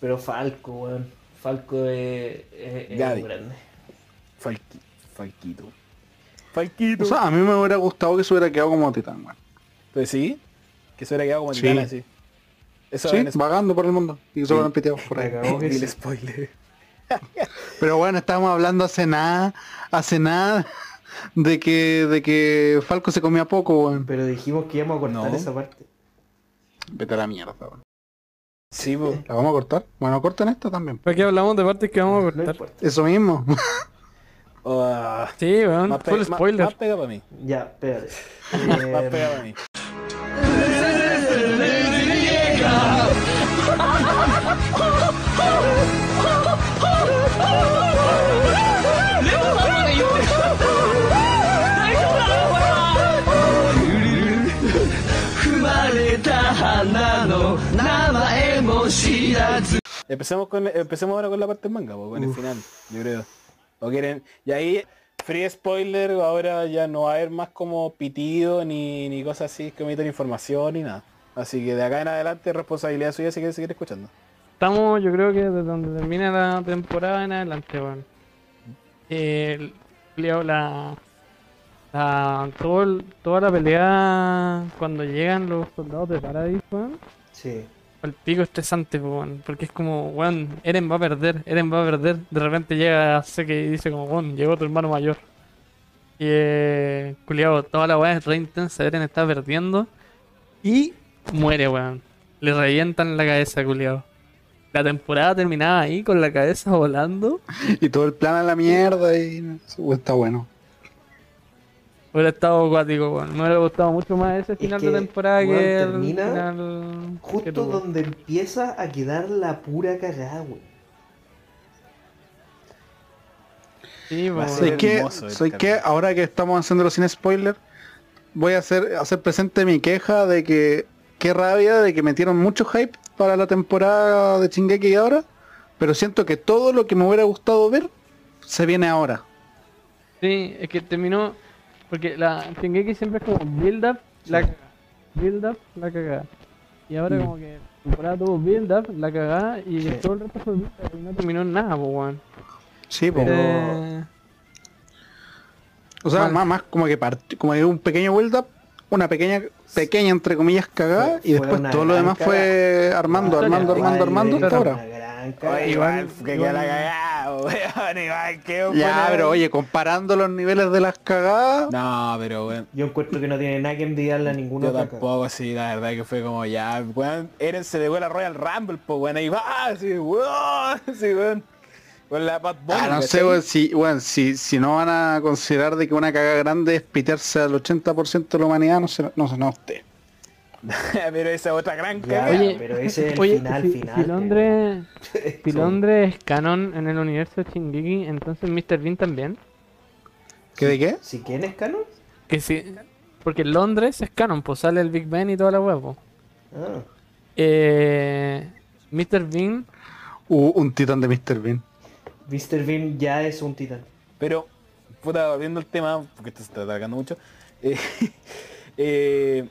Pero Falco, weón. Falco es, es, un grande. Falqui- Falquito. Falquito. O sea, a mí me hubiera gustado que se hubiera quedado como titán, weón. Pues sí, que se hubiera quedado como Sí. titán así. Eso Sí, es- vagando por el mundo. Y se lo han piteado por ahí. sí. spoiler. Pero bueno, estábamos hablando hace nada, hace nada, de que, de que Falco se comía poco, weón. Pero dijimos que íbamos a cortar No. esa parte. Vete a la mierda, weón. Sí. ¿La vamos a cortar? Bueno, corten esta también. ¿Para qué hablamos de partes que vamos a cortar? Eso mismo. Ah, Sí, weón, más, pe- full más- spoiler. más pega para mí. Ya, espérate. Más Eh, pega para mí. Empecemos con empecemos ahora con la parte del manga, pues, con el final, yo creo. ¿O quieren? Y ahí, free spoiler, ahora ya no va a haber más como pitido ni, ni cosas así que omitan información ni nada. Así que de acá en adelante responsabilidad suya si quiere seguir escuchando. Estamos, yo creo que desde donde termina la temporada en adelante, weón. Eh, la, la, todo toda la pelea cuando llegan los soldados de Paradis, weón. sí. El pico estresante, porque es como, weón, Eren va a perder, Eren va a perder. De repente llega y dice como, weón, llegó tu hermano mayor. Y eh, culiao, toda la weá es re intensa, Eren está perdiendo. Y muere, weón. Le revientan la cabeza, culiao. La temporada terminaba ahí con la cabeza volando. y todo el plan a la mierda y está bueno. Hubiera estado acuático, weón. Me hubiera gustado mucho más ese final que, de temporada que el termina final Justo donde empieza a quedar la pura cagada, weón. Sí, Va a po, ser ¿Soy weón. que, soy que ahora que estamos haciéndolo sin spoiler, voy a hacer, hacer presente mi queja de que qué rabia de que metieron mucho hype para la temporada de Shingeki ahora, pero siento que todo lo que me hubiera gustado ver se viene ahora. Sí, es que terminó. Porque la Shingeki siempre es como build up, la cagada. Build up, la cagada. Y ahora Mm. como que la temporada tuvo build up, la cagada, y Sí. todo el resto fue build up y no terminó en nada, po, weón. Sí, po. Pero- Eh, o sea, más, más como que part- como que un pequeño build up, una pequeña, pequeña entre comillas cagada, Fue- y después todo lo demás fue armando, Historia. armando, armando, armando hasta ahora. Gran Oye, que queda la cagada, weón, igual que Ya, pero oye, comparando los niveles de las cagadas, No, pero weón. Yo encuentro que no tiene nada que envidiarle a ninguna Yo tampoco, sí, la verdad que fue como ya, weón, Eren se dejó la Royal Rumble, pues weón, ahí va, así, weón, sí, weón. Con la Bad Bunny, Ah, no sé, weón, si, weón, si, si no van a considerar de que una cagada grande es pitearse al 80% de la humanidad, no sé, no sé, no usted. pero esa otra gran Ya, cagada. Oye, pero ese es el Oye, final, si, final. si Londres, si Londres es canon en el universo de Shingeki, entonces Mr. Bean también. ¿Qué de qué? ¿Si quién es canon? Que si, porque Londres es canon, pues sale el Big Ben y toda la huevo. Ah, Eh, Mr. Bean, Uh, un titán de Mr. Bean. Mr. Bean ya es un titán. Pero, puta, volviendo al tema, porque esto se está alargando mucho, eh, eh,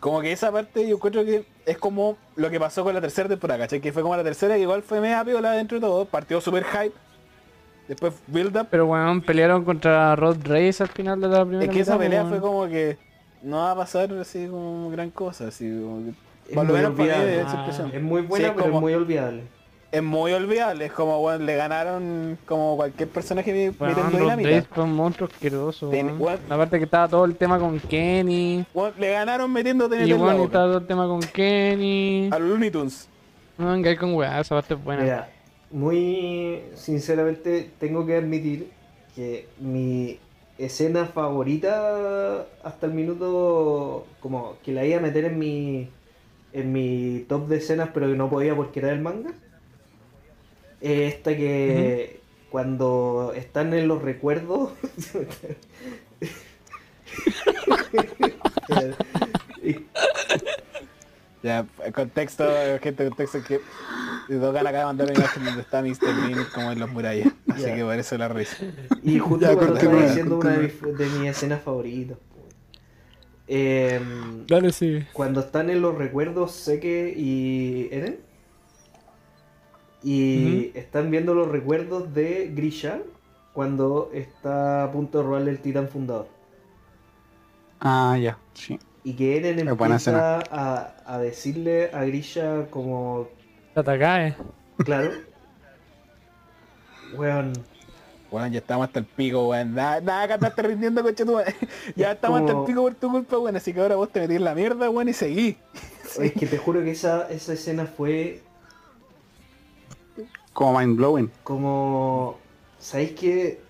como que esa parte yo encuentro que es como lo que pasó con la tercera temporada, ¿cachai? Que fue como la tercera, que igual fue media piola dentro de todo, partió super hype, después build up, pero bueno, pelearon contra Rod Race al final de la primera es que esa pelea fue como que no va a pasar así como gran cosa, así como que, Es por lo muy menos para mí olvidable. esa impresión. Es muy buena, Sí, pero como- es muy olvidable. Es muy olvidable, es como bueno, le ganaron como cualquier personaje metiendo Rod dinamita. Fue un monstruo asqueroso, Ten- weón. weón. La parte que estaba todo el tema con Kenny. Bueno, le ganaron metiendo Y TNT en la bueno, boca. estaba todo el tema con Kenny. A los Looney Tunes. No con weá, esa parte es buena. Mira, muy sinceramente tengo que admitir que mi escena favorita hasta el minuto, como que la iba a meter en mi en mi top de escenas, pero que no podía porque era el manga, es esta que cuando están en los recuerdos. Ya, el contexto, gente, el contexto es que Dogan acaba de mandar una imagen donde está Mr. Bean como en las murallas. Así que por eso la risa. Y justo Ya, cuando estaba diciendo una de de mis escenas favoritas. Em, Dale, sí. cuando están en los recuerdos Seke y Eren, Y están viendo los recuerdos de Grisha cuando está a punto de robarle el titán fundador. Ah, ya, sí. Y que Eren empieza a, a decirle a Grisha como, Tatakae. claro, weón, Weón, ya estamos hasta el pico, weón. Nada, nada que andarte rindiendo, coche tu madre. Ya Es estamos hasta el pico por tu culpa, weón. Así que ahora vos te metís en la mierda, weón, y seguís. es que te juro que esa, esa escena fue Como mind blowing. como, ¿sabéis qué?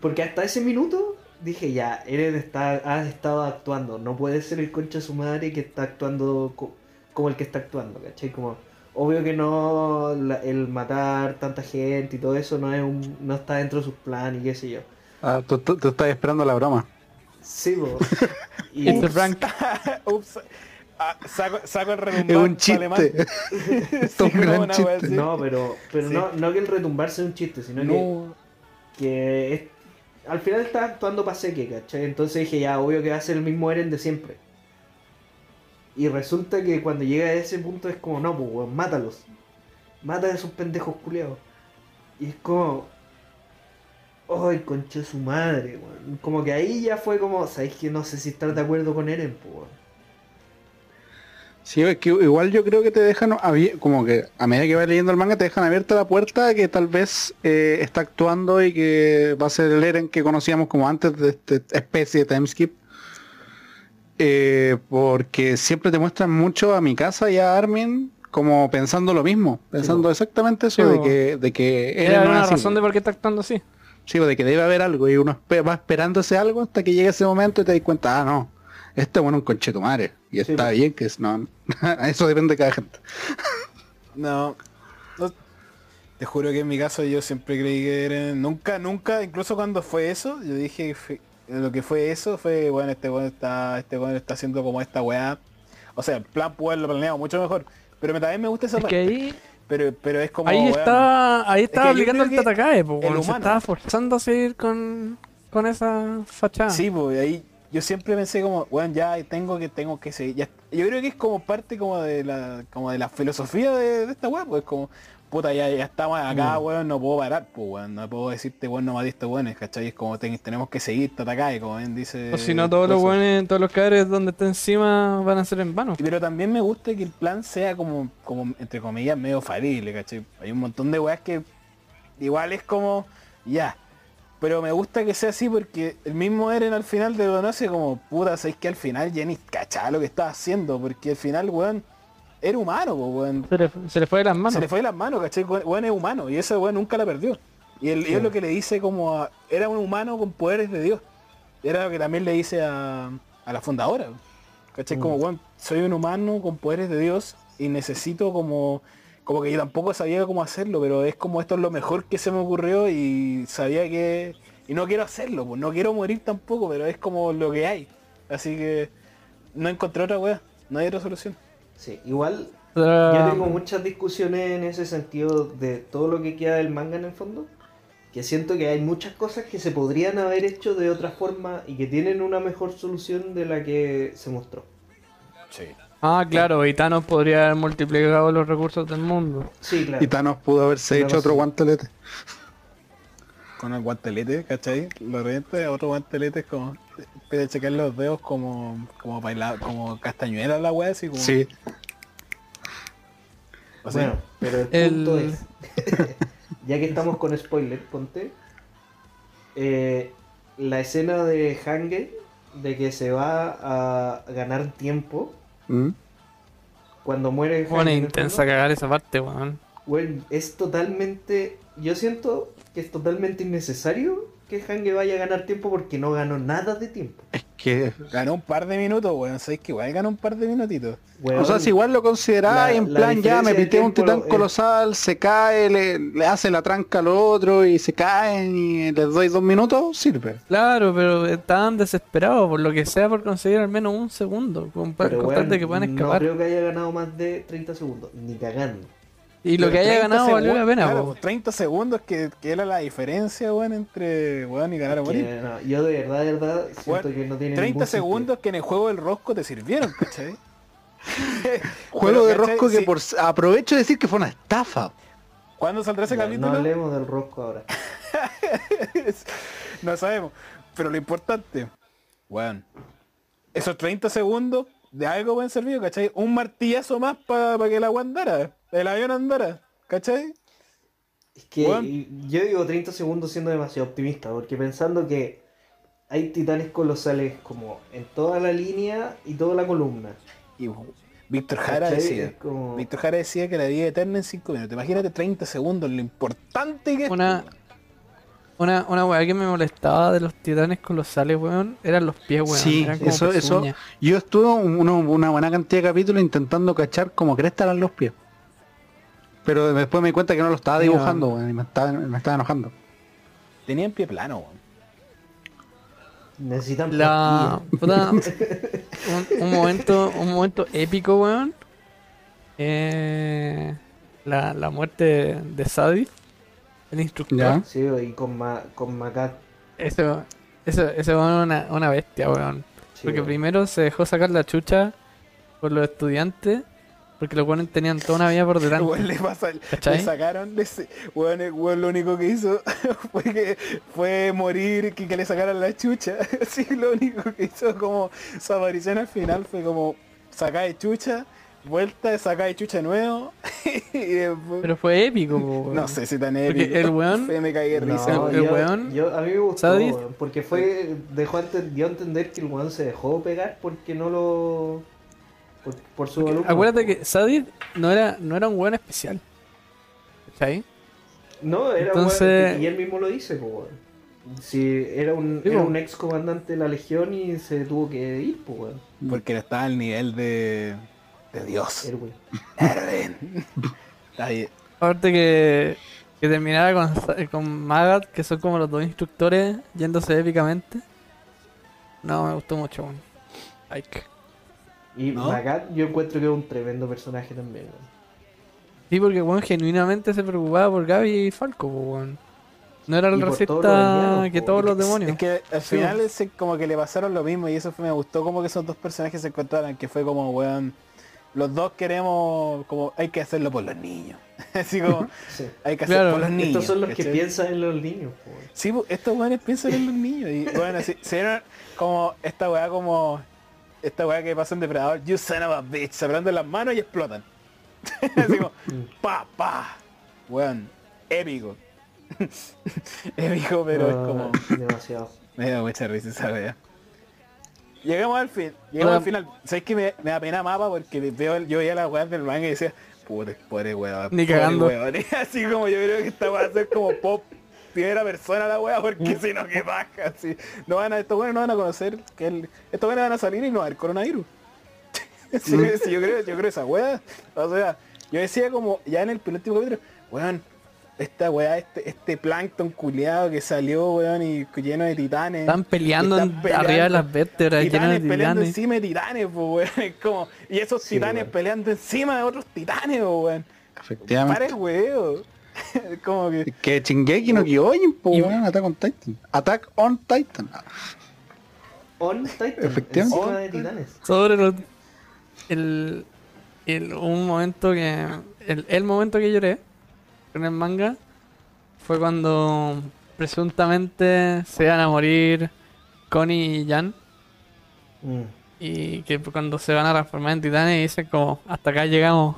Porque hasta ese minuto dije ya, Eren está, ha estado actuando, no puede ser el concha de su madre que está actuando co- como el que está actuando, ¿cachai? Como, obvio que no, la- el matar tanta gente y todo eso no es un, no está dentro de sus planes y qué sé yo. Ah, tú, tú- tú estás esperando la broma. Sí, po. Y. Ups. Ah, saco, saco el Es retumbar un chiste. Sí, un gran chiste. wea así. no, pero, pero Sí. no, no que el retumbar sea un chiste, sino que, No. que es- al final está actuando para seque, ¿cachai? Entonces dije ya, obvio que va a ser el mismo Eren de siempre. Y resulta que cuando llega a ese punto es como, no, pues, weón, mátalos. Mata a esos pendejos culiados. Y es como, ay, concha de su madre, weón. Como que ahí ya fue como, ¿sabéis que no sé si estar de acuerdo con Eren, pues, weón? Sí, es que igual yo creo que te dejan como que a medida que vas leyendo el manga te dejan abierta la puerta que tal vez eh, está actuando y que va a ser el Eren que conocíamos como antes de esta especie de timeskip. Eh, porque siempre te muestran mucho a mi casa y a Armin como pensando lo mismo, pensando exactamente eso Sí, de que, de que Era no una así, razón de por qué está actuando así. Sí, de que debe haber algo y uno va esperando ese algo hasta que llegue ese momento y te das cuenta, ah, no, este es bueno un conchetumare. Y Sí, está pues. bien que es, no, eso depende de cada gente. No, no- Te juro que en mi caso yo siempre creí que Eren... Nunca, nunca, incluso cuando fue eso, yo dije que fue- lo que fue eso fue, bueno, este weón está, este weón está haciendo como esta weá. O sea, el plan pudo haberlo planeado mucho mejor. Pero me- también me gusta esa Es que parte. ahí, Pero, pero es como. ahí weón, está, ahí estaba yo aplicando el Tatakae, po, el weón. se humano- estaba forzando a seguir con, con esa fachada. Sí, pues ahí yo siempre pensé como, bueno, ya tengo que tengo que seguir. ya- yo creo que es como parte como de la como de la filosofía de, de esta weá, pues como, puta, ya, ya estamos acá, Mm. weón, no puedo parar, pues weón, no puedo decirte, weón, no matiste weones, ¿cachai? Es como ten- tenemos que seguir Tatakae, como bien dice. O si no, todos los buenos, todos los cabres donde está encima van a ser en vano. Pero también me gusta que el plan sea como, como entre comillas, medio falible, ¿cachai? Hay un montón de weas que igual es como, ya. Pero me gusta que sea así porque el mismo Eren al final te conoce como, puta, sabéis que al final Jenny cachaba lo que estaba haciendo, porque al final, weón, era humano, weón. Se le, se le fue de las manos. Se le fue de las manos, ¿cachai? Weón es humano y ese weón nunca la perdió. Y, él, es lo que le dice como, a- era un humano con poderes de Dios. Era lo que también le dice a, a la fundadora. ¿Cachai? Como, Mm. weón, soy un humano con poderes de Dios y necesito como... Como que yo tampoco sabía cómo hacerlo, pero es como esto es lo mejor que se me ocurrió y sabía que... Y no quiero hacerlo, pues no quiero morir tampoco, pero es como lo que hay. Así que no encontré otra weá, no hay otra solución. Sí, igual Yo tengo muchas discusiones en ese sentido de todo lo que queda del manga en el fondo. Que siento que hay muchas cosas que se podrían haber hecho de otra forma y que tienen una mejor solución de la que se mostró. Sí. Ah, claro, y Thanos podría haber multiplicado los recursos del mundo. Sí, claro. Y Thanos pudo haberse Claro, hecho otro sí. guantelete. con el guantelete, ¿cachai? Lo revienta, otro guantelete es como empieza a checar los dedos como como bailar, como castañuela la wea así como Sí. o sea, Bueno, pero el, El- punto es, ya que estamos con spoiler, ponte, eh, la escena de Hange, de que se va a ganar tiempo ¿Mm? cuando muere el intensa fondo, cagar esa parte, weón. Bueno, es totalmente. Yo siento que es totalmente innecesario que Hange vaya a ganar tiempo porque no ganó nada de tiempo. Es que... ganó un par de minutos, weón, sabéis que igual ganó un par de minutitos. O sea, si igual lo consideráis la- en la plan ya me pité un titán lo- colosal, se cae, le, le hace la tranca al otro y se caen y les doy dos minutos, sirve. Claro, pero estaban desesperados por lo que sea por conseguir al menos un segundo. Con, pero, con tal weón, de que puedan no escapar. creo que haya ganado más de 30 segundos, ni cagando. Y lo que haya 30 ganado valió la pena, claro, po. 30 segundos que, que era la diferencia, weón, entre weón y ganar o morir. Que, no, yo de verdad, de verdad, siento Weón, que no tiene 30 ningún segundos que en el juego del rosco te sirvieron, ¿cachai? Juego de rosco que Sí. por aprovecho de decir que fue una estafa. ¿Cuándo saldrá ese capítulo? No hablemos del rosco ahora. no sabemos. Pero lo importante, weón, esos 30 segundos de algo pueden servir, ¿cachai? Un martillazo más para que el agua andara, el avión andara, ¿cachai? Es que Weón. yo digo 30 segundos siendo demasiado optimista, porque pensando que hay titanes colosales como en toda la línea y toda la columna. Y Víctor Jara ¿Cachai? decía, como- Víctor Jara decía que la vida eterna en 5 minutos. Imagínate 30 segundos, lo importante que es. Una, una, una weá que me molestaba de los titanes colosales, weón, eran los pies, weón. Sí, eran como eso, eso. Yo estuve uno- una buena cantidad de capítulos intentando cachar como cresta eran los pies. Pero después me di cuenta que no lo estaba dibujando, weón, y me estaba, me estaba enojando. Tenían pie plano, weón. Necesitan La puta, un, un momento, un momento épico, weón. Eh, la, la muerte de, Sadie, el instructor. Ya. Sí, y con, ma, con Macat. Ese, ese, ese weón es una, una bestia, weón. sí, Porque weón. primero se dejó sacar la chucha por los estudiantes, porque los weones tenían toda una vida por delante. Weón, le, pasa, le sacaron de ese, weón, el weón lo único que hizo fue que fue morir que, que le sacaran la chucha. Sí, lo único que hizo como su aparición al final fue como sacar de chucha, vuelta, sacar de chucha de nuevo. y después, Pero fue épico, weón. no sé si tan Porque épico. el weón- Fue, me caí de No, risa. el- yo- weón, yo- a mí me gustó, porque fue, dejó dio a entender que el weón se dejó pegar porque no lo... Por, por su alumno. Acuérdate que Sadid no era, no era un weón especial. ¿Cachai? No, era Entonces- weón, y él mismo lo dice, pues, weón. Si era un, Sí, era un ex comandante de la legión y se tuvo que ir, pues, weón. Porque estaba al nivel de, de Dios. Erwin. Erwin. Está bien. Aparte que, que terminara con, con Magat, que son como los dos instructores yéndose épicamente. No, me gustó mucho, weón. Like. Y ¿No? Magat yo encuentro que es un tremendo personaje también, weón. Sí, porque weón genuinamente se preocupaba por Gaby y Falco, weón. No era el por aldeanos, que todos los demonios. Es que al Sí, final ese como que le pasaron lo mismo y eso fue, me gustó como que esos dos personajes se encontraran, que fue como, weón, los dos queremos, como, hay que hacerlo por los niños. Así como, Sí. hay que Claro. hacerlo por los niños. Estos son los que piensan en los niños, po, weón. Sí, estos weones piensan en los niños. Y bueno, así, se vieron como esta weá como, esta weá que pasa en Depredador, you son of a bitch, se prenden las manos y explotan. Así como, pa, pa. Weón, épico. épico, pero es Ah, como... Demasiado. Me da mucha risa esa wea. Llegamos al fin, llegamos al final. ¿Sabes que me, me da pena mapa? Porque veo, el- yo veía la weá del manga y decía, puta, pobre weá. Ni pobre cagando. weón". Así como yo creo que esta weá va a ser como pop primera persona la weá, porque si no que baja así. No van a, estos weones no van a conocer que el, estos weones van a salir y no va a haber coronavirus. Sí, sí, yo creo, yo creo esa weá. O sea, yo decía como ya en el penúltimo capítulo, weón, esta weá, este, este plancton culiado que salió, weón, y lleno de titanes. Están peleando, Están peleando. arriba de las vértebras, Titanes de peleando titanes. encima de titanes, pues, weón. Es como, y esos Sí, titanes weón. peleando encima de otros titanes, po, weón. Efectivamente. el weón. Es como que. Que Chingeki no Kyojin, po, Y- weón, Attack on Titan. Attack on Titan. On Titan, Efectivamente. encima On de titanes. sobre los el, el- un momento que el, el momento que lloré con el manga fue cuando presuntamente se iban a morir Connie y Jan Mm. y que cuando se van a transformar en titanes dicen como hasta acá llegamos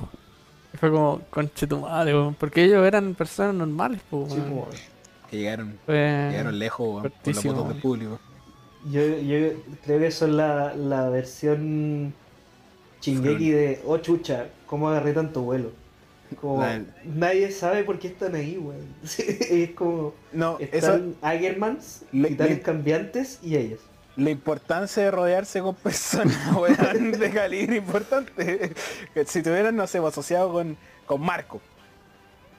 fue como conche tu madre weón", porque ellos eran personas normales po, Sí, weón. po. Que llegaron, Fue- llegaron lejos, weón, por los votos del público. Yo, yo creo que eso es la, la versión chingeki de, oh chucha, ¿cómo agarré tanto vuelo? Como, La- nadie sabe por qué están ahí, weón. Es como, No, eso, están Agermans, Le- le- cambiantes y ellos. La importancia de rodearse con personas, weón, de calibre importante. Si tuvieran, no sé, pues, asociado con, con Marco.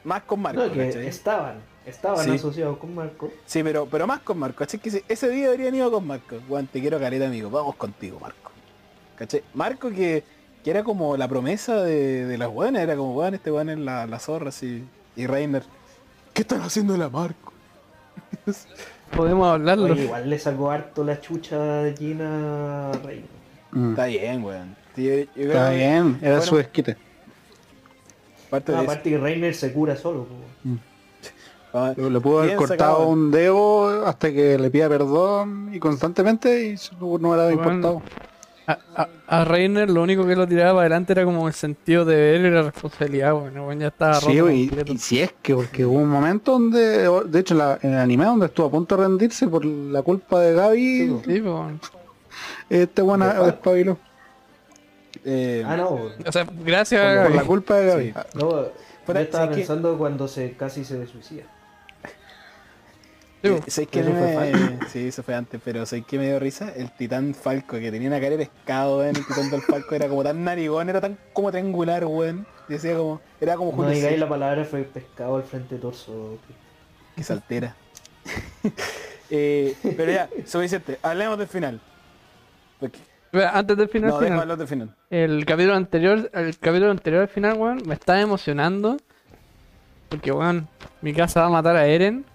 Más con Marco, No, que estaban, estaban Sí. asociados con Marco. Sí, pero, pero más con Marco. Ese- día habrían ido con Marco. Juan, te quiero caleta, amigo. Vamos contigo, Marco. ¿Cachai? Marco que, que era como la promesa de, de las buenas. Era como, weón, este weón es la, la zorra, así. Y Reiner. ¿Qué están haciendo la Marco? podemos hablarlo Oye, igual le sacó harto la chucha de Gina Reina. mm. Está bien, weón. Está bien, era su desquite. Parte No, de eso. aparte que Reiner se cura solo. Vamos, Le, le pudo haber cortado sacado. un dedo hasta que le pida perdón y constantemente y no me hubiera Bueno. importado. A, a, a Reiner lo único que lo tiraba para adelante era como el sentido de ver y la responsabilidad, bueno, bueno, ya estaba roto Sí, y, y si es que, porque hubo un momento donde, de hecho en, la- en el anime donde estuvo a punto de rendirse por la culpa de Gaby, Sí, bueno. este buena De Falco. despabiló. eh, Ah, no. O sea, gracias Por, a por la Gaby. culpa de Gaby. Sí. No, yo estaba pensando cuando se casi se suicida. Sí, Eh, po. ¿sabes qué Eso me- fue Sí, eso fue antes, pero ¿sabes qué me dio risa? El titán falco, que tenía una cara de pescado, weón, el titán del falco era como tan narigón, era tan como triangular, weón. Y decía como, era como No Julio digáis César, la palabra fue pescado al frente torso. que se altera. Eh, pero ya, suficiente, hablemos del final. Antes del final, no, deja final, hablar del final. el capítulo anterior, el capítulo anterior al final, weón, me estaba emocionando. Porque, weón, mi casa va a matar a Eren.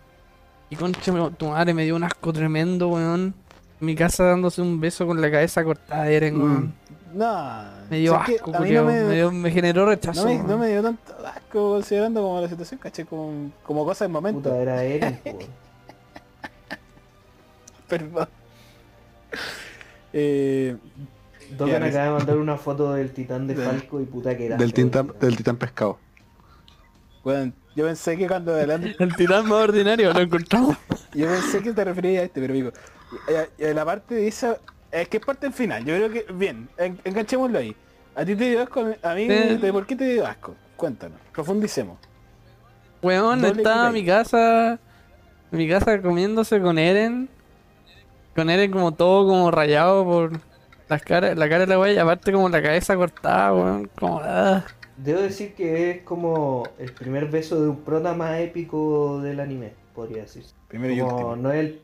Y concha, tu madre me dio un asco tremendo, weón. Mi casa dándose un beso con la cabeza cortada de Eren, weón. No, Me dio asco, a mí culiao, no me, me, dio- me generó rechazo. no, me, no me dio tanto asco considerando como la situación, caché, como, como cosa del momento. Puta, era Eren. Perdón. Eh, Ya, acaba de mandar una foto del titán de Falco y puta que era. del, weón. del titán pescado. Yo pensé que cuando adelante El titán más ordinario lo encontramos. Yo pensé que te referías a este, pero digo, eh, eh, la parte de esa, es que es parte del final, yo creo que, bien, en- enganchémoslo ahí. ¿A ti te dio asco? A mí. ¿de ¿por qué te dio asco? Cuéntanos, profundicemos. Weón, Doble estaba en mi casa. En mi casa comiéndose con Eren. Con Eren como todo como rayado por las caras, la cara de la wea y aparte como la cabeza cortada, weón. Como ah. Debo decir que es como el primer beso de un prota más épico del anime, podría decirse. Primero y Como último. no es el...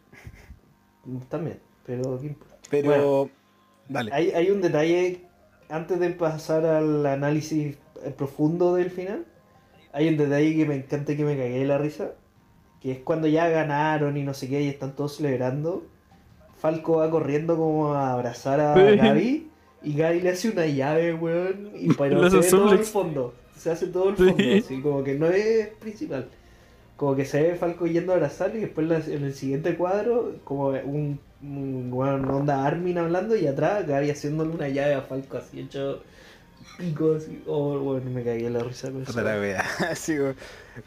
También, pero ¿qué importa? Pero, Bueno. dale. Hay, hay un detalle, antes de pasar al análisis profundo del final, hay un detalle que me encanta y que me cagué de la risa, que es cuando ya ganaron y no sé qué, y están todos celebrando, Falco va corriendo como a abrazar a. Gaby, y Gaby le hace una llave, weón, y pero se ve todo el fondo, se hace todo el Sí. fondo, así como que no es principal. Como que se ve Falco yendo a abrazar y después la- en el siguiente cuadro, como un, un weón, onda Armin hablando y atrás Gaby haciéndole una llave a Falco así hecho pico así. Oh, bueno, me cagué en la risa con eso. Wea. Así, weón.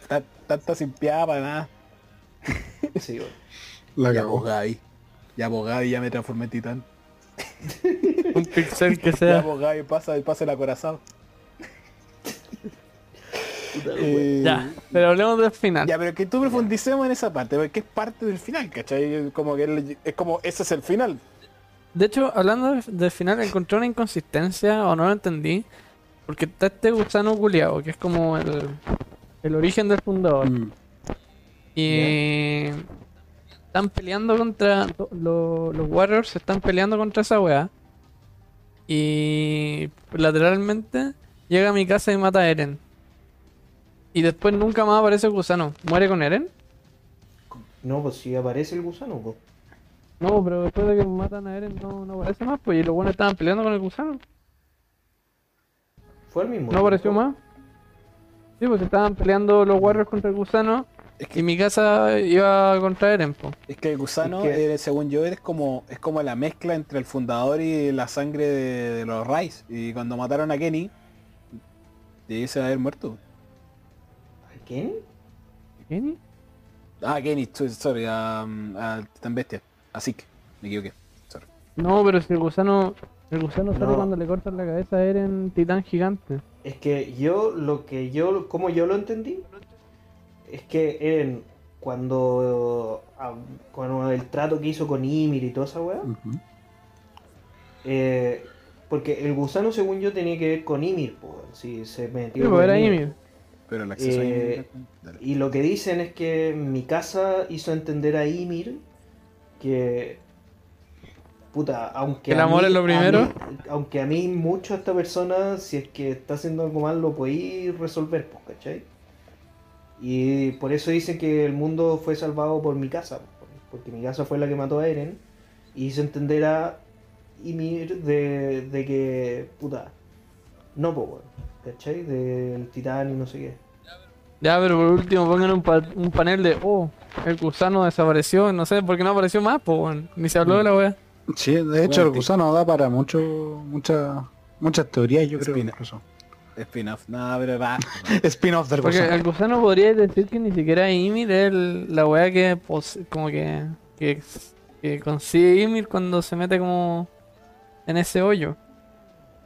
Ta- Tanta sin piada para nada. Sí, weón. La cagó. pues Gaby. Ya pues Gaby, ya me transformé en titán. Un pixel que Ya sea. pues Gaby, pasa, pasa el acorazado. Eh, Ya, pero hablemos del final. Ya, pero que tú profundicemos en esa parte, porque es parte del final, ¿cachai? Como que el- es como, ese es el final. De hecho, hablando de- del final, encontré una inconsistencia o no lo entendí. Porque está este gusano culiao, que es como el, el origen del fundador. Mm. Y están peleando contra. lo- los Warriors se están peleando contra esa weá. Y lateralmente llega a mi casa y mata a Eren. Y después nunca más aparece el gusano. ¿Muere con Eren? No, pues si aparece el gusano, pues. No, pero después de que matan a Eren no, no aparece más, pues y los buenos estaban peleando con el gusano. Fue el mismo. ¿No apareció más? Sí, pues estaban peleando los Warriors contra el gusano Es que, y mi casa iba contra Eren, po. es que el gusano, Es que- eh, según yo, es como, es como la mezcla entre el fundador y la sangre de, de los Rice. Y cuando mataron a Kenny, debiese haber muerto. ¿A quién? ¿Kenny? Ah, Kenny, so- sorry, a, a Titán Bestia. Así que, me equivoqué. Sorry. No, pero si el gusano. El gusano sale No. cuando le cortan la cabeza a Eren titán gigante. Es que yo, lo que yo, como yo lo entendí, es que Eren, cuando, ah, cuando el trato que hizo con Ymir y toda esa weá, eh, porque el gusano, según yo, tenía que ver con Ymir, pues, si se Sí, metió con era Ymir. Pero el acceso Eh, ahí... Dale. Y lo que dicen es que mi casa hizo entender a Ymir que. Puta, aunque. ¿El a amor mí- es lo a primero? mí- aunque a mí mucho esta persona, si es que está haciendo algo mal, lo podéis resolver, pues, ¿cachai? Y por eso dicen que el mundo fue salvado por mi casa, porque mi casa fue la que mató a Eren. Y hizo entender a Ymir de, de que. Puta. No, pues, weón, ¿cachai? Del titán y no sé qué. Ya, pero por último pongan un, pa- un panel de, oh, el gusano desapareció, no sé, ¿por qué no apareció más? Pues. Ni se habló de la wea. Sí, de hecho el gusano da para mucho, mucha, muchas teorías, yo creo. Espina. Incluso. Spin-off. No, pero va. Spin-off del Porque gusano. el gusano podría decir que ni siquiera Ymir es el- la wea que, como que, que, que consigue Ymir cuando se mete como en ese hoyo.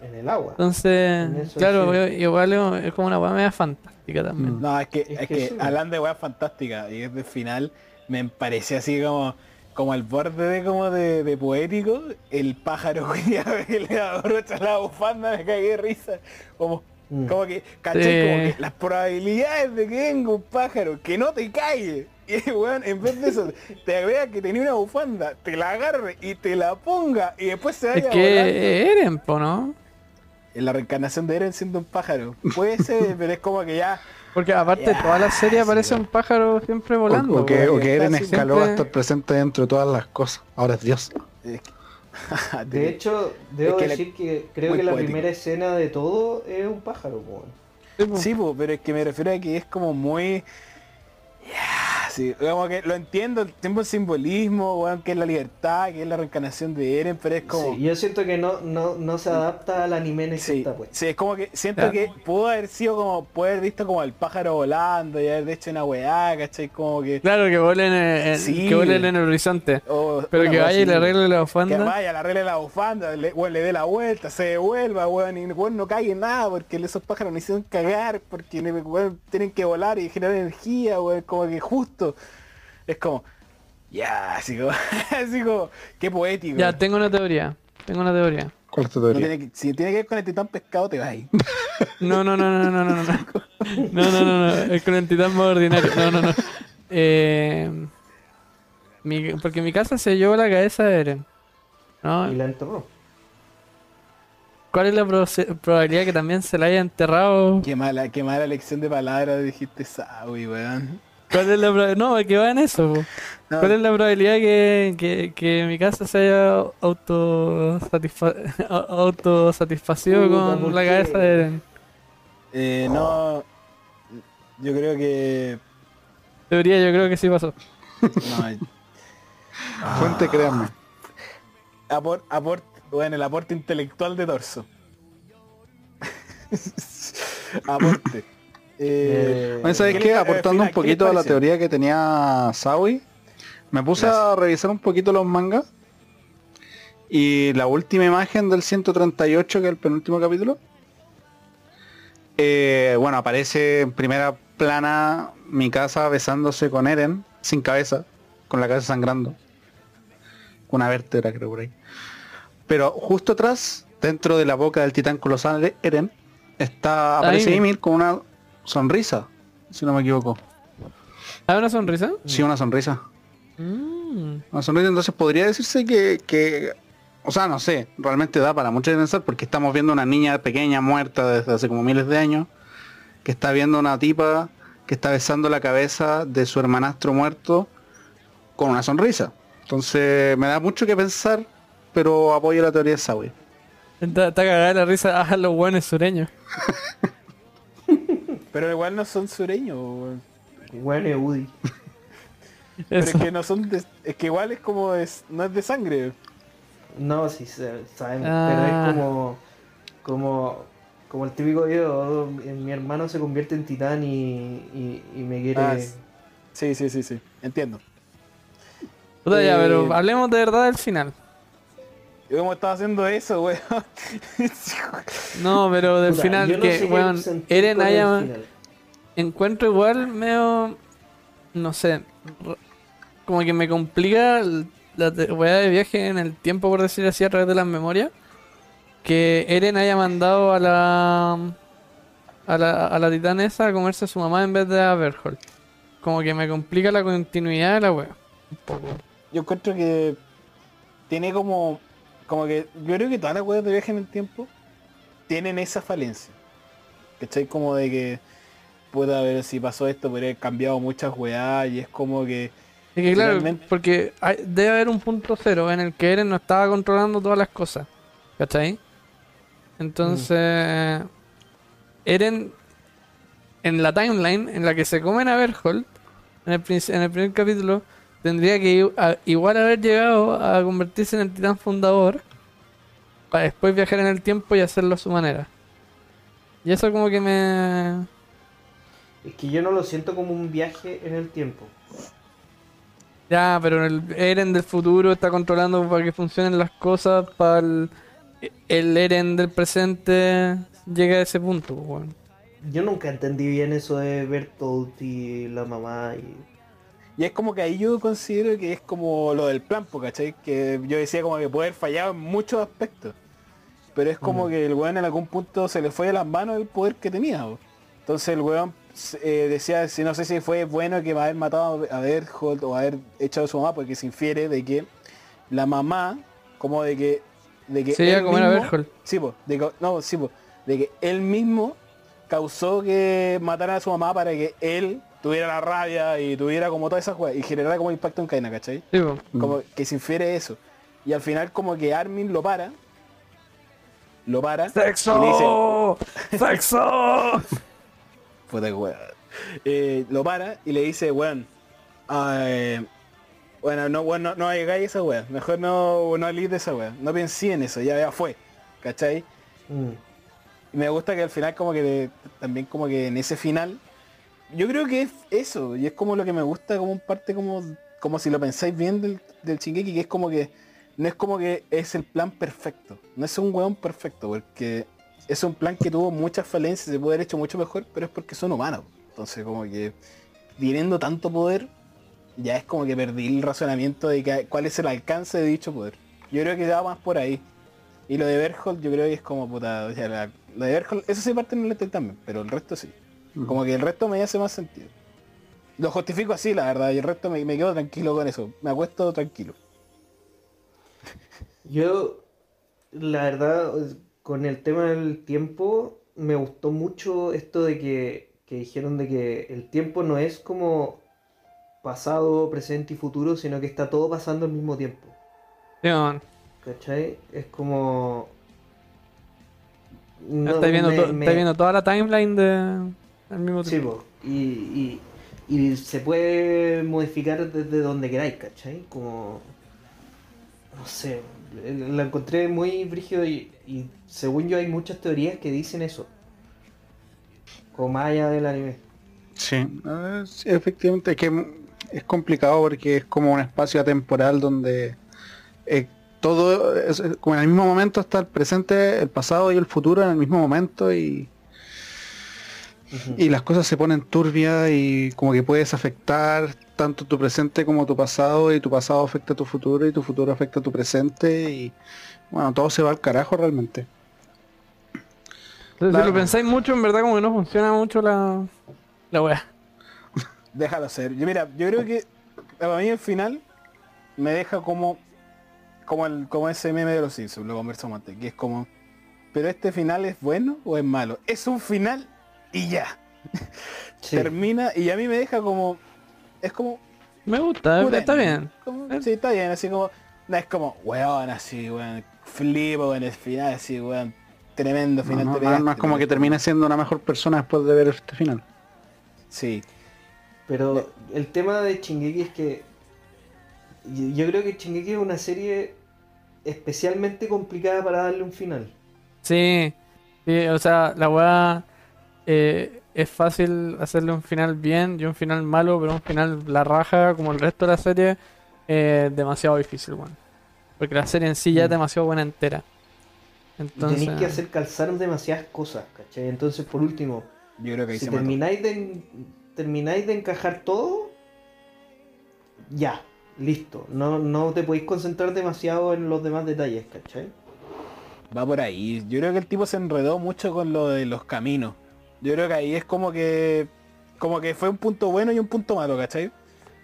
En el agua. Entonces, claro, sí. igual es como una weá media fantástica también. No, es que, Es es que que, sí. hablando de weas fantásticas y es de final, me parecía así como como al borde de como de, de poético, el pájaro que le abrocha la bufanda, me cagué de risa. Como, Mm. como que, ¿cachai? Sí. Como que las probabilidades de que venga un pájaro que no te calle. Y weón, en vez de eso, te vea que tenía una bufanda, te la agarre y te la ponga y después se vaya Es volando. que Eren, po, ¿no? En la reencarnación de Eren siendo un pájaro. Puede ser, pero es como que ya. Porque aparte Ya, toda la serie sí, aparece weón. un pájaro siempre volando. o, o que, o Eren escaló a siempre- estar presente dentro de todas las cosas. Ahora es Dios. eh, De hecho, debo que la- decir que creo muy que la poético. primera escena de todo es un pájaro, po. Sí, po. Pero es que me refiero a que es como muy... sí, como que lo entiendo, el tiempo el simbolismo, weón, que es la libertad, que es la reencarnación de Eren, pero es como... Sí, yo siento que no, no, no se adapta al anime en Sí, está, pues. sí, es como que siento Claro. que pudo haber sido como, puede haber visto como el pájaro volando y haber hecho una weá, ¿cachai? Como que... Claro, que vuelen en, en- Sí. que vuelen en el horizonte. o Pero que vaya y le arregle la Que bufanda. vaya, le arregle la bufanda, le, le dé la vuelta, se devuelva, weón, y weón, no caiga en nada, porque esos pájaros no hicieron cagar, porque weón, tienen que volar y generar energía, weón, como que justo. Es como, ya, así como, así como, qué poético. Ya, tengo una teoría. Tengo una teoría. ¿Cuál es tu No teoría? tiene que- si tiene que ver con el titán pescado, te vas ahí. No, no, no, no, no, no, no. No, no, no, no. Es con el titán más ordinario. No, no, no. Eh, mi- porque mi casa se llevó la cabeza de Eren. ¿no? Y la enterró. ¿Cuál es la probabilidad que también se la haya enterrado? Qué mala, qué mala lección de palabras dijiste Sawi, weón. ¿Cuál es la probabilidad? No, es que va en eso. No, ¿Cuál es la probabilidad que, que, que mi casa se haya autosatisfa autosatisfacido Puta, con ¿por la qué? cabeza de Eren? eh, no, yo creo que... Teoría, yo creo que sí pasó. No, Fuente, créanme. Apor, aport, bueno, el aporte intelectual de Torso. aporte. Eh, Bueno, ¿Sabes ¿qué Aportando un final, ¿qué les poquito a la teoría que tenía Sawi, me puse a revisar un poquito los mangas. Y la última imagen del 138, que es el penúltimo capítulo, eh, bueno, aparece en primera plana mi casa besándose con Eren, sin cabeza, con la cabeza sangrando. Una vértebra creo por ahí. Pero justo atrás, dentro de la boca del titán colosal de Eren, está, aparece. Ymir con una sonrisa, si no me equivoco. ¿Hay una sonrisa? Sí, una sonrisa. Mm. Una sonrisa, entonces podría decirse que, que- o sea, no sé, realmente da para mucho de pensar porque estamos viendo una niña pequeña muerta desde hace como miles de años, que está viendo una tipa que está besando la cabeza de su hermanastro muerto con una sonrisa. Entonces me da mucho que pensar, pero apoyo la teoría de Sawi. Está, está cagada la risa a los buenos sureños. pero igual no son sureños, weón. Bueno, y Udi. Pero es que no son de- es que igual es como es, no es de sangre. No, sí se- sabemos, Ah. pero es como, como, como el típico video, mi hermano se convierte en titán y, y, y me quiere... Ah, sí, sí, sí, sí, entiendo. Puta, ya, Eh, pero hablemos de verdad del final. Yo como estaba haciendo eso, weón. No, pero del final no que, weón, Eren haya... Encuentro igual medio... No sé. Como que me complica la weá de viaje en el tiempo, por decir así, a través de las memorias. Que Eren haya mandado a la... A la, a la titán esa a comerse a su mamá en vez de a Berthold. Como que me complica la continuidad de la wea. Un poco. Yo encuentro que tiene como como que yo creo que todas las weas de viaje en el tiempo tienen esa falencia. ¿Cachai? Como de que puede haber, si pasó esto, podría haber cambiado muchas weas y es como que Es que claro, porque hay- debe haber un punto cero en el que Eren no estaba controlando todas las cosas. ¿Cachai? Entonces, Eren en la timeline en la que se comen a Berthold, en el, en el primer capítulo, tendría que a- igual haber llegado a convertirse en el titán fundador para después viajar en el tiempo y hacerlo a su manera. Y eso como que me... Es que yo no lo siento como un viaje en el tiempo. Ya, pero el Eren del futuro está controlando para que funcionen las cosas, para el, el Eren del presente llegue a ese punto, weón. Yo nunca entendí bien eso de Bertolt y la mamá y... Y es como que ahí yo considero que es como lo del plan, ¿cachai? Que yo decía como que puede haber fallado en muchos aspectos. Pero es como que el weón en algún punto se le fue de las manos el poder que tenía. Entonces el weón eh, decía, si no sé si fue bueno que haber matado a Berthold o haber echado a su mamá, porque se infiere de que la mamá, como de que... De que Se iba a comer a mismo- Berthold. Sí, po, de que- no, sí, po, de que él mismo causó que matara a su mamá para que él tuviera la rabia y tuviera como todas esas cosas y generara como impacto en cadena, ¿cachai? Sí. Como que se infiere eso. Y al final como que Armin lo para. Lo para. Y le dice, ¡Sexo! ¡Sexo! puta que weón. Eh, lo para y le dice, weón, eh, bueno, no, weón, no, no hagáis esa weón. Mejor no, no de esa weón. No pensé en eso, ya, ya fue. ¿Cachai? Mm. Y me gusta que al final como que también como que en ese final yo creo que es eso y es como lo que me gusta como parte como como si lo pensáis bien del, del que es como que no es como que es el plan perfecto no es un weón perfecto porque es un plan que tuvo muchas falencias se puede haber hecho mucho mejor pero es porque son humanos. Entonces como que teniendo tanto poder ya es como que perdí el razonamiento de cuál es el alcance de dicho poder. Yo creo que va más por ahí. Y lo de Berthold yo creo que es como puta, o sea, la- lo de Berthold, eso sí parte en el Etel también, pero el resto sí. Como que el resto me hace más sentido. Lo justifico así, la verdad, y el resto me, me quedo tranquilo con eso. Me acuesto tranquilo. Yo, la verdad, con el tema del tiempo, me gustó mucho esto de que, que dijeron de que el tiempo no es como pasado, presente y futuro, sino que está todo pasando al mismo tiempo. ¿Cachai? Es como... No, estáis viendo, me- to- me- estáis viendo toda la timeline de... al mismo Sí, tiempo. y, y, y se puede modificar desde donde queráis, ¿cachai? Como... No sé, la encontré muy brígido y, y según yo hay muchas teorías que dicen eso. Como más allá del anime. Sí, eh, efectivamente es que es complicado porque es como un espacio atemporal donde eh, todo es como en el mismo momento está el presente, el pasado y el futuro en el mismo momento y, Y las cosas se ponen turbias y como que puedes afectar tanto tu presente como tu pasado y tu pasado afecta a tu futuro y tu futuro afecta a tu presente y bueno, todo se va al carajo realmente. Entonces, si lo pensáis mucho, en verdad como que no funciona mucho la, la wea. Déjalo ser. Yo mira, yo creo que para mí el final me deja como como el como ese meme de los Simpsons, lo conversamos antes, que es como pero este final es bueno o es malo. Es un final y ya. Sí. Termina y a mí me deja como es como Me gusta, está bien. como- Eh. sí, está bien, así como no es como weón así, weón, flipo en el final así, weón, tremendo final No, no, pegaste, es como que termine siendo una mejor persona después de ver este final. Sí. Pero el tema de Shingeki es que yo creo que Shingeki es una serie especialmente complicada para darle un final. Sí, sí, o sea, la weá eh, es fácil hacerle un final bien y un final malo, pero un final la raja como el resto de la serie es demasiado difícil, weón. Porque la serie en sí ya es Mm. demasiado buena entera. Entonces, tenéis que hacer calzar demasiadas cosas, ¿cachai? Entonces, por último, Yo creo que ahí si mató. termináis de, en- termináis de encajar todo, ya, listo. No, no te podéis concentrar demasiado en los demás detalles, ¿cachai? Va por ahí. Yo creo que el tipo se enredó mucho con lo de los caminos. Yo creo que ahí es como que como que fue un punto bueno y un punto malo, ¿cachai?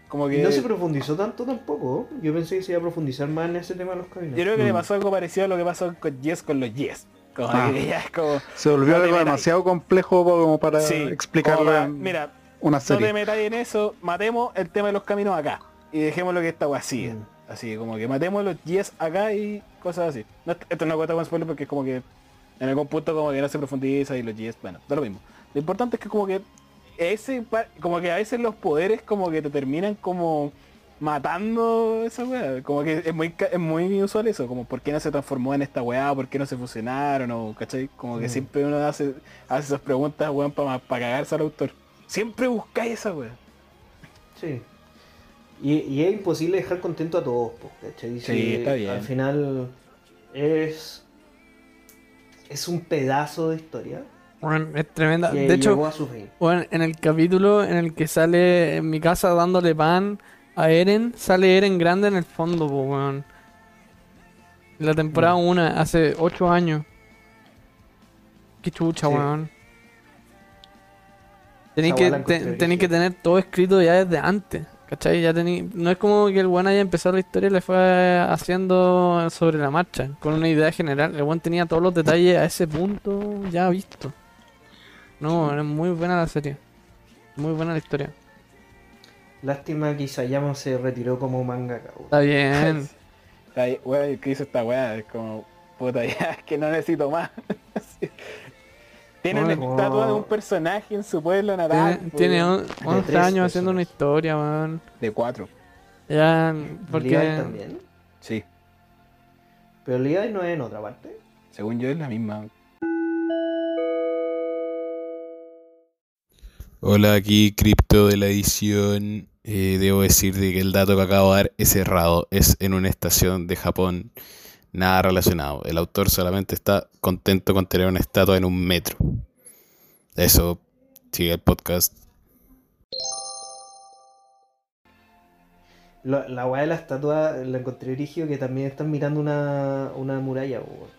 Como que no se profundizó tanto tampoco. Yo pensé que se iba a profundizar más en ese tema de los caminos. yo creo que le Mm. pasó algo parecido a lo que pasó con Yes con los Yes. Como Ah. que ya es como Se volvió No algo demasiado complejo como para sí, explicarlo como para- en mira, una no te serie. metáis en eso, matemos el tema de los caminos acá. Y dejemos lo que weá sigue. Mm. Así como que matemos los yes acá y cosas así. No, esto no cuenta con spoiler porque es como que en algún punto como que no se profundiza y los yes, bueno, da lo mismo. Lo importante es que como que ese pa- como que a veces los poderes como que te terminan como matando esa weá. Como que es muy es muy usual eso, como por qué no se transformó en esta weá, por qué no se fusionaron, o ¿cachai? Como que Mm. siempre uno hace, hace esas preguntas, weón, para cagarse al autor. Siempre buscáis esa weá. Sí. Y, y es imposible dejar contento a todos, ¿cachai? Sí, Si está bien. Al final es. Es un pedazo de historia Weón, es tremenda. De hecho. Bueno, en el capítulo en el que sale en mi casa dándole pan a Eren, sale Eren grande en el fondo, po, weón. En La temporada Mm. 1, hace 8 años. Qué chucha, Sí. weón. Tenéis que, te- que tener todo escrito ya desde antes. ¿Cachai? Ya tení, no es como que el weón haya empezado la historia y le fue haciendo sobre la marcha, con una idea general. El weón tenía todos los detalles a ese punto ya visto. No, es muy buena la serie. Muy buena la historia. Lástima que Isayama se retiró como mangaka. weón. Está bien. Está ahí, ¿qué hizo esta weá? Es como, puta, ya, es que no necesito más. Tiene una estatua de un personaje en su pueblo natal. Tiene, tiene weón. on- 11 tres años haciendo una historia, weón. De cuatro. Ya, Levi porque... también. Sí. Pero Levi no es en otra parte. Según yo es la misma. Hola, aquí Crypto de la edición. Eh, debo decir de que el dato que acabo de dar es errado. Es en una estación de Japón. Nada relacionado. El autor solamente está contento con tener una estatua en un metro. Eso sigue el podcast. Lo- la weá de la estatua la encontré origen que también están mirando una, una muralla, weón.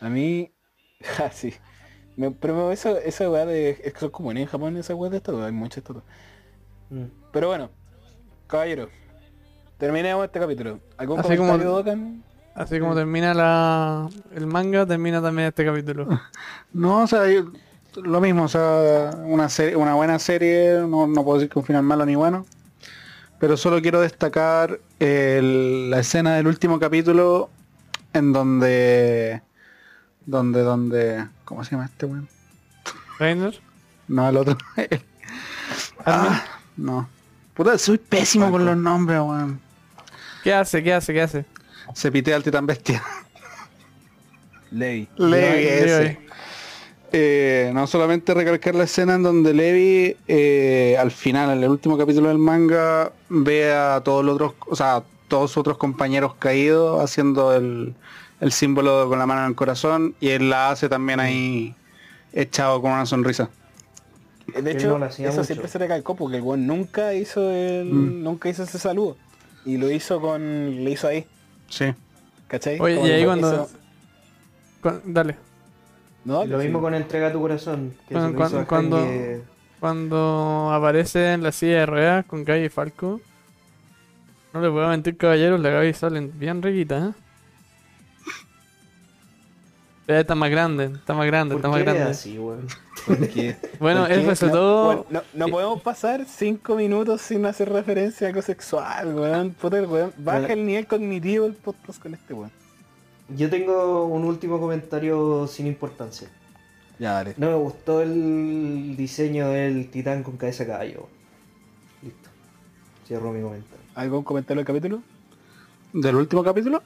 A mí. Ah, sí. Me, pero eso, esa weá de. Es que son comunes en Japón esa weá de estatua. Hay muchas estatuas. Mm. Pero bueno, caballero. Terminemos este capítulo. ¿Algún Así como- comentario, Dokan? Así como termina la, el manga, termina también este capítulo. No, o sea, yo- lo mismo, o sea, una serie, una buena serie, no, no puedo decir que un final malo ni bueno. Pero solo quiero destacar el- la escena del último capítulo en donde donde donde ¿cómo se llama este weón? Reiner, No, el otro. ah, no. Puta, soy pésimo con los nombres, weón. ¿qué hace? ¿Qué hace? ¿Qué hace? Se pitea al titán bestia. Levi. Levi ese. Levi. Eh, no solamente recalcar la escena en donde Levi eh, al final, en el último capítulo del manga, ve a todos los otros, o sea, todos sus otros compañeros caídos haciendo el, el símbolo con la mano en el corazón y él la hace también ahí echado con una sonrisa. De Él hecho, no eso mucho. siempre se recalcó porque el weón nunca hizo el. Mm. nunca hizo ese saludo. Y lo hizo con. lo hizo ahí. Sí. ¿Cachai? Oye, y ahí cuando... dale. No, Lo sí. mismo con Entrega tu corazón. Que Cuando- cuando- aparece en la silla de ruedas con Gaby y Falco. No le puedo mentir, caballeros, la Gaby salen bien riquita, ¿eh? Ya está más grande, está más grande, ¿Por está más qué grande. así, weón? Bueno, eso es no- todo. bueno, No, no podemos pasar cinco minutos sin hacer referencia a algo sexual, weón. Puta, el weón. Baja Bueno. el nivel cognitivo del podcast con este weón. Yo tengo un último comentario sin importancia. Ya, dale. No me gustó el diseño del titán con cabeza de caballo. Listo. Cierro mi comentario. ¿Algún comentario del capítulo? ¿Del último capítulo?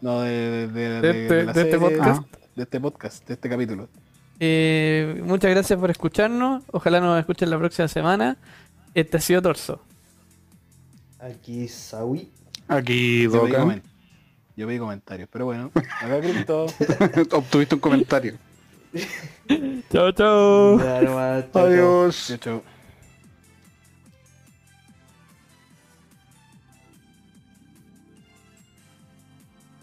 No, de, de, de, De de este- la de este podcast. De este podcast, de este capítulo. Eh, muchas gracias por escucharnos. Ojalá nos escuchen la próxima semana. Este ha sido Torso. Aquí Sawi. Aquí comen- yo pedí comentarios, pero bueno. Acá Crypto. Obtuviste un comentario. Chao, chao. Nomás, chao, chao. Adiós.